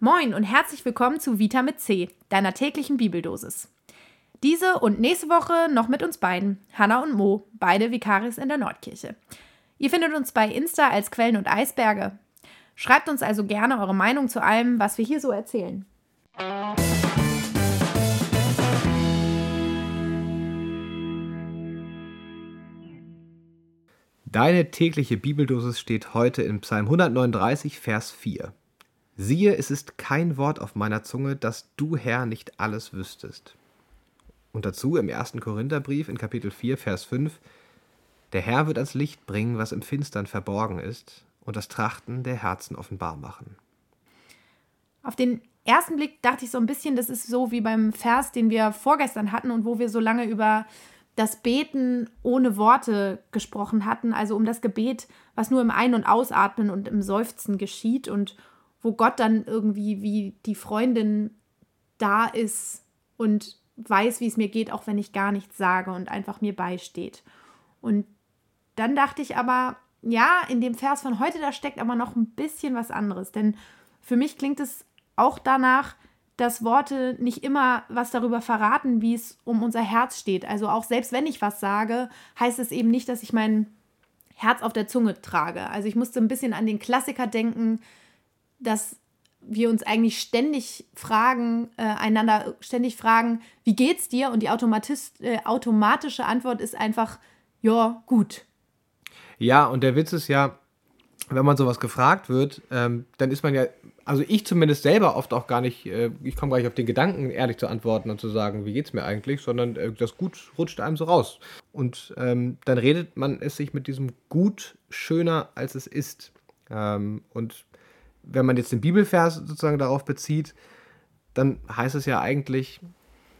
Moin und herzlich willkommen zu Vita mit C, deiner täglichen Bibeldosis. Diese und nächste Woche noch mit uns beiden, Hanna und Mo, beide Vikaris in der Nordkirche. Ihr findet uns bei Insta als Quellen und Eisberge. Schreibt uns also gerne eure Meinung zu allem, was wir hier so erzählen. Deine tägliche Bibeldosis steht heute in Psalm 139, Vers 4. Siehe, es ist kein Wort auf meiner Zunge, dass du, Herr, nicht alles wüsstest. Und dazu im ersten Korintherbrief in Kapitel 4, Vers 5, der Herr wird ans Licht bringen, was im Finstern verborgen ist, und das Trachten der Herzen offenbar machen. Auf den ersten Blick dachte ich so ein bisschen, das ist so wie beim Vers, den wir vorgestern hatten und wo wir so lange über das Beten ohne Worte gesprochen hatten, also um das Gebet, was nur im Ein- und Ausatmen und im Seufzen geschieht und wo Gott dann irgendwie wie die Freundin da ist und weiß, wie es mir geht, auch wenn ich gar nichts sage und einfach mir beisteht. Und dann dachte ich aber, ja, in dem Vers von heute, da steckt aber noch ein bisschen was anderes. Denn für mich klingt es auch danach, dass Worte nicht immer was darüber verraten, wie es um unser Herz steht. Also auch selbst wenn ich was sage, heißt es eben nicht, dass ich mein Herz auf der Zunge trage. Also ich musste ein bisschen an den Klassiker denken, dass wir uns eigentlich ständig fragen, äh, einander ständig fragen, wie geht's dir? Und die äh, automatische Antwort ist einfach, ja, gut. Ja, und der Witz ist ja, wenn man sowas gefragt wird, ähm, dann ist man ja, also ich zumindest selber oft auch gar nicht, äh, ich komme gar nicht auf den Gedanken, ehrlich zu antworten und zu sagen, wie geht's mir eigentlich, sondern äh, das Gut rutscht einem so raus. Und ähm, dann redet man es sich mit diesem Gut schöner, als es ist. Ähm, und wenn man jetzt den Bibelvers sozusagen darauf bezieht, dann heißt es ja eigentlich,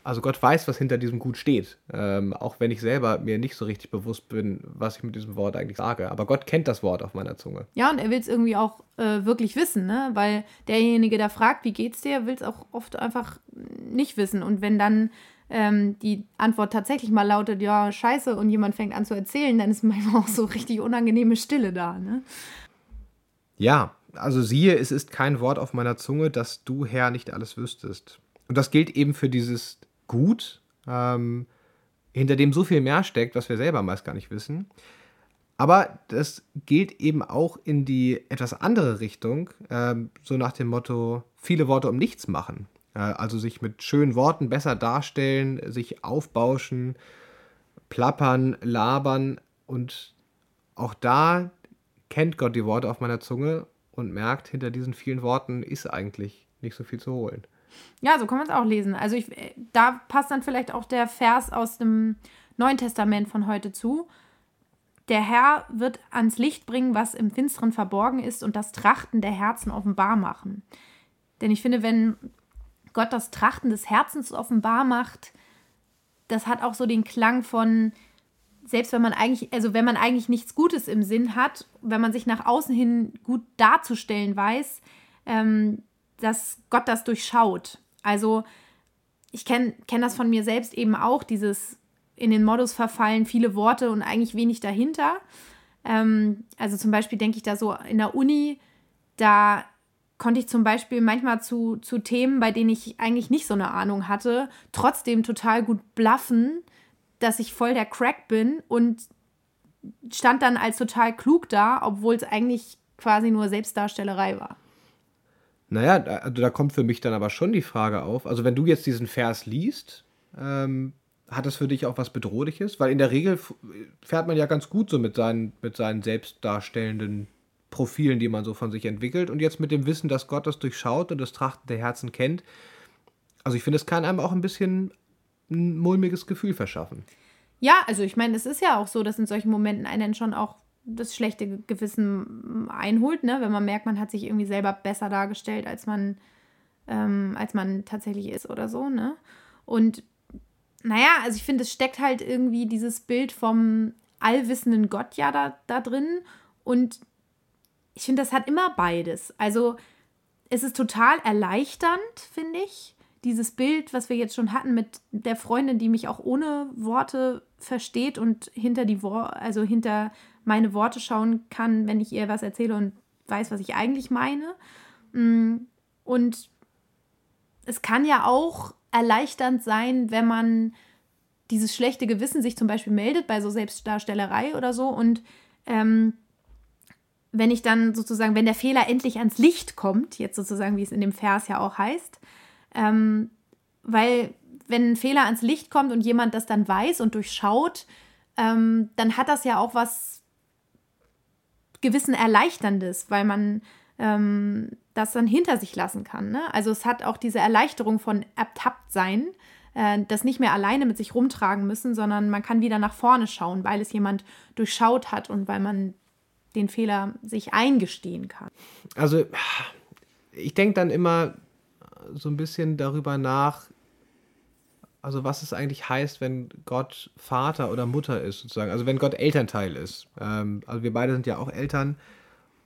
also Gott weiß, was hinter diesem Gut steht. Ähm, auch wenn ich selber mir nicht so richtig bewusst bin, was ich mit diesem Wort eigentlich sage. Aber Gott kennt das Wort auf meiner Zunge. Ja, und er will es irgendwie auch äh, wirklich wissen, ne? Weil derjenige, der fragt, wie geht's dir, will es auch oft einfach nicht wissen. Und wenn dann ähm, die Antwort tatsächlich mal lautet, ja, scheiße, und jemand fängt an zu erzählen, dann ist manchmal auch so richtig unangenehme Stille da, ne? Ja, also siehe, es ist kein Wort auf meiner Zunge, dass du, Herr, nicht alles wüsstest. Und das gilt eben für dieses Gut, ähm, hinter dem so viel mehr steckt, was wir selber meist gar nicht wissen. Aber das gilt eben auch in die etwas andere Richtung, ähm, so nach dem Motto, viele Worte um nichts machen. Äh, also sich mit schönen Worten besser darstellen, sich aufbauschen, plappern, labern und auch da kennt Gott die Worte auf meiner Zunge und merkt, hinter diesen vielen Worten ist eigentlich nicht so viel zu holen. Ja, so kann man es auch lesen. Also ich, da passt dann vielleicht auch der Vers aus dem Neuen Testament von heute zu. Der Herr wird ans Licht bringen, was im Finsteren verborgen ist und das Trachten der Herzen offenbar machen. Denn ich finde, wenn Gott das Trachten des Herzens offenbar macht, das hat auch so den Klang von, selbst wenn man eigentlich, also wenn man eigentlich nichts Gutes im Sinn hat, wenn man sich nach außen hin gut darzustellen weiß, ähm, dass Gott das durchschaut. Also ich kenne kenn das von mir selbst eben auch, dieses in den Modus verfallen, viele Worte und eigentlich wenig dahinter. Ähm, also zum Beispiel denke ich da so in der Uni, da konnte ich zum Beispiel manchmal zu, zu Themen, bei denen ich eigentlich nicht so eine Ahnung hatte, trotzdem total gut bluffen dass ich voll der Crack bin und stand dann als total klug da, obwohl es eigentlich quasi nur Selbstdarstellerei war. Naja, da, also da kommt für mich dann aber schon die Frage auf. Also, wenn du jetzt diesen Vers liest, ähm, hat das für dich auch was Bedrohliches? Weil in der Regel fährt man ja ganz gut so mit seinen, mit seinen selbstdarstellenden Profilen, die man so von sich entwickelt. Und jetzt mit dem Wissen, dass Gott das durchschaut und das Trachten der Herzen kennt. Also, ich finde, es kann einem auch ein bisschen ein mulmiges Gefühl verschaffen. Ja, also ich meine, es ist ja auch so, dass in solchen Momenten einen schon auch das schlechte Gewissen einholt, ne? wenn man merkt, man hat sich irgendwie selber besser dargestellt, als man, ähm, als man tatsächlich ist oder so. Ne? Und naja, also ich finde, es steckt halt irgendwie dieses Bild vom allwissenden Gott ja da, da drin. Und ich finde, das hat immer beides. Also es ist total erleichternd, finde ich, dieses Bild, was wir jetzt schon hatten mit der Freundin, die mich auch ohne Worte versteht und hinter die Wor also hinter meine Worte schauen kann, wenn ich ihr was erzähle und weiß, was ich eigentlich meine. Mm, Und es kann ja auch erleichternd sein, wenn man dieses schlechte Gewissen sich zum Beispiel meldet bei so Selbstdarstellerei oder so und ähm, wenn ich dann sozusagen, wenn der Fehler endlich ans Licht kommt, jetzt sozusagen, wie es in dem Vers ja auch heißt, ähm, weil wenn ein Fehler ans Licht kommt und jemand das dann weiß und durchschaut, ähm, dann hat das ja auch was gewissen Erleichterndes, weil man ähm, das dann hinter sich lassen kann. Ne? Also es hat auch diese Erleichterung von ertappt sein, äh, das nicht mehr alleine mit sich rumtragen müssen, sondern man kann wieder nach vorne schauen, weil es jemand durchschaut hat und weil man den Fehler sich eingestehen kann. Also ich denke dann immer so ein bisschen darüber nach, also was es eigentlich heißt, wenn Gott Vater oder Mutter ist, sozusagen. Also wenn Gott Elternteil ist. Ähm, also wir beide sind ja auch Eltern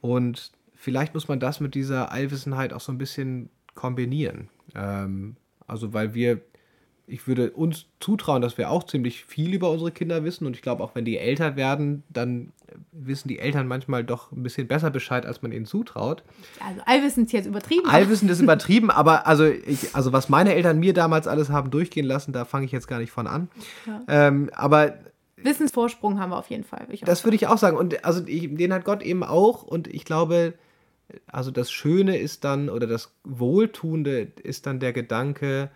und vielleicht muss man das mit dieser Allwissenheit auch so ein bisschen kombinieren. Ähm, also weil wir ich würde uns zutrauen, dass wir auch ziemlich viel über unsere Kinder wissen. Und ich glaube, auch wenn die älter werden, dann wissen die Eltern manchmal doch ein bisschen besser Bescheid, als man ihnen zutraut. Also Allwissen ist jetzt übertrieben. Allwissen ist übertrieben, aber also, ich, also was meine Eltern mir damals alles haben durchgehen lassen, da fange ich jetzt gar nicht von an. Ja. Ähm, aber Wissensvorsprung haben wir auf jeden Fall. das würde ich auch sagen. Und also ich, den hat Gott eben auch. Und ich glaube, also das Schöne ist dann, oder das Wohltuende ist dann der Gedanke,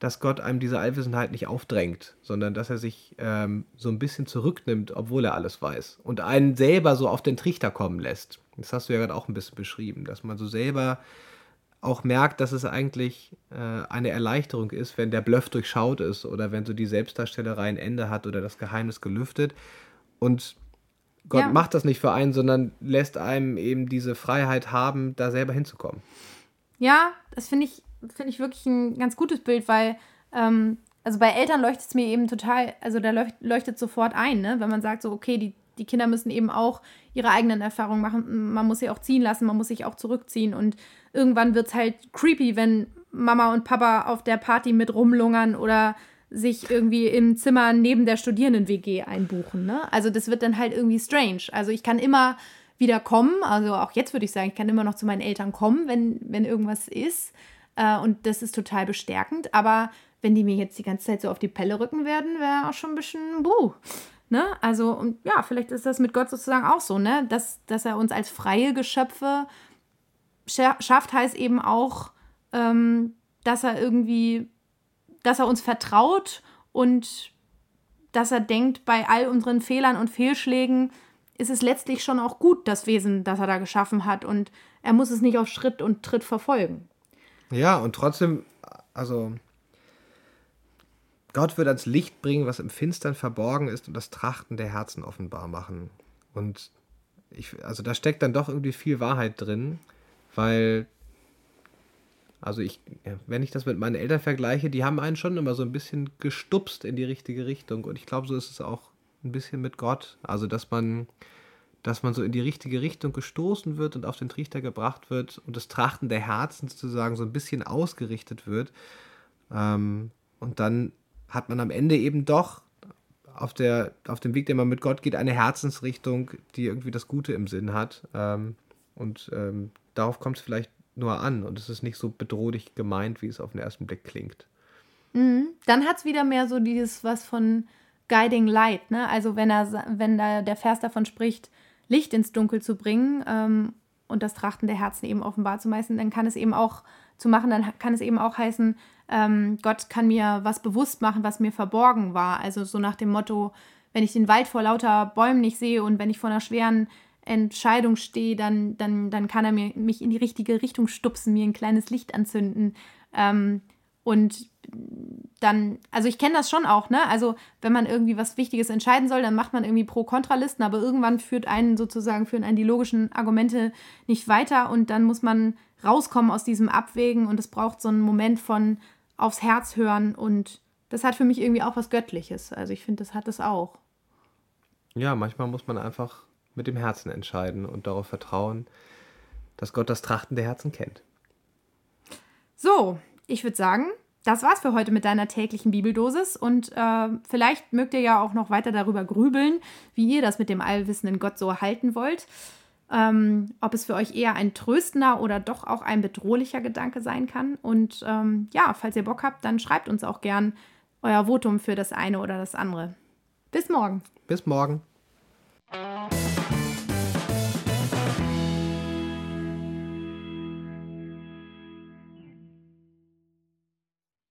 dass Gott einem diese Allwissenheit nicht aufdrängt, sondern dass er sich ähm, so ein bisschen zurücknimmt, obwohl er alles weiß und einen selber so auf den Trichter kommen lässt. Das hast du ja gerade auch ein bisschen beschrieben, dass man so selber auch merkt, dass es eigentlich äh, eine Erleichterung ist, wenn der Bluff durchschaut ist oder wenn so die Selbstdarstellerei ein Ende hat oder das Geheimnis gelüftet. Und Gott ja. macht das nicht für einen, sondern lässt einem eben diese Freiheit haben, da selber hinzukommen. Ja, das finde ich finde ich wirklich ein ganz gutes Bild, weil ähm, also bei Eltern leuchtet es mir eben total, also da leucht, leuchtet sofort ein, ne? wenn man sagt so, okay, die, die Kinder müssen eben auch ihre eigenen Erfahrungen machen, man muss sie auch ziehen lassen, man muss sich auch zurückziehen und irgendwann wird es halt creepy, wenn Mama und Papa auf der Party mit rumlungern oder sich irgendwie im Zimmer neben der Studierenden-WG einbuchen. Ne? Also das wird dann halt irgendwie strange. Also ich kann immer wieder kommen, also auch jetzt würde ich sagen, ich kann immer noch zu meinen Eltern kommen, wenn, wenn irgendwas ist. Äh, und das ist total bestärkend. Aber wenn die mir jetzt die ganze Zeit so auf die Pelle rücken werden, wäre auch schon ein bisschen buh. Ne? Also, und ja, vielleicht ist das mit Gott sozusagen auch so, ne? Dass, dass er uns als freie Geschöpfe schafft, heißt eben auch, ähm, dass er irgendwie, dass er uns vertraut und dass er denkt, bei all unseren Fehlern und Fehlschlägen ist es letztlich schon auch gut, das Wesen, das er da geschaffen hat. Und er muss es nicht auf Schritt und Tritt verfolgen. Ja, und trotzdem, also Gott wird ans Licht bringen, was im Finstern verborgen ist und das Trachten der Herzen offenbar machen. Und ich, also da steckt dann doch irgendwie viel Wahrheit drin, weil, also ich, wenn ich das mit meinen Eltern vergleiche, die haben einen schon immer so ein bisschen gestupst in die richtige Richtung. Und ich glaube, so ist es auch ein bisschen mit Gott. Also, dass man dass man so in die richtige Richtung gestoßen wird und auf den Trichter gebracht wird und das Trachten der Herzen sozusagen so ein bisschen ausgerichtet wird. Ähm, und dann hat man am Ende eben doch auf, der, auf dem Weg, den man mit Gott geht, eine Herzensrichtung, die irgendwie das Gute im Sinn hat. Ähm, und ähm, darauf kommt es vielleicht nur an und es ist nicht so bedrohlich gemeint, wie es auf den ersten Blick klingt. Mhm. Dann hat es wieder mehr so dieses was von Guiding Light, ne? Also wenn er, wenn da der Vers davon spricht, Licht ins Dunkel zu bringen ähm, und das Trachten der Herzen eben offenbar zu meisten, dann kann es eben auch zu machen, dann kann es eben auch heißen, ähm, Gott kann mir was bewusst machen, was mir verborgen war. Also so nach dem Motto, wenn ich den Wald vor lauter Bäumen nicht sehe und wenn ich vor einer schweren Entscheidung stehe, dann, dann, dann kann er mir, mich in die richtige Richtung stupsen, mir ein kleines Licht anzünden. Ähm, und dann, also ich kenne das schon auch, ne? Also wenn man irgendwie was Wichtiges entscheiden soll, dann macht man irgendwie Pro-Kontra-Listen, aber irgendwann führt einen sozusagen, führen einen die logischen Argumente nicht weiter und dann muss man rauskommen aus diesem Abwägen und es braucht so einen Moment von aufs Herz hören und das hat für mich irgendwie auch was Göttliches. Also ich finde, das hat es auch. Ja, manchmal muss man einfach mit dem Herzen entscheiden und darauf vertrauen, dass Gott das Trachten der Herzen kennt. So, ich würde sagen, das war's für heute mit deiner täglichen Bibeldosis und äh, vielleicht mögt ihr ja auch noch weiter darüber grübeln, wie ihr das mit dem allwissenden Gott so halten wollt. ähm, ob es für euch eher ein tröstender oder doch auch ein bedrohlicher Gedanke sein kann. Und ähm, ja, falls ihr Bock habt, dann schreibt uns auch gern euer Votum für das eine oder das andere. Bis morgen. Bis morgen.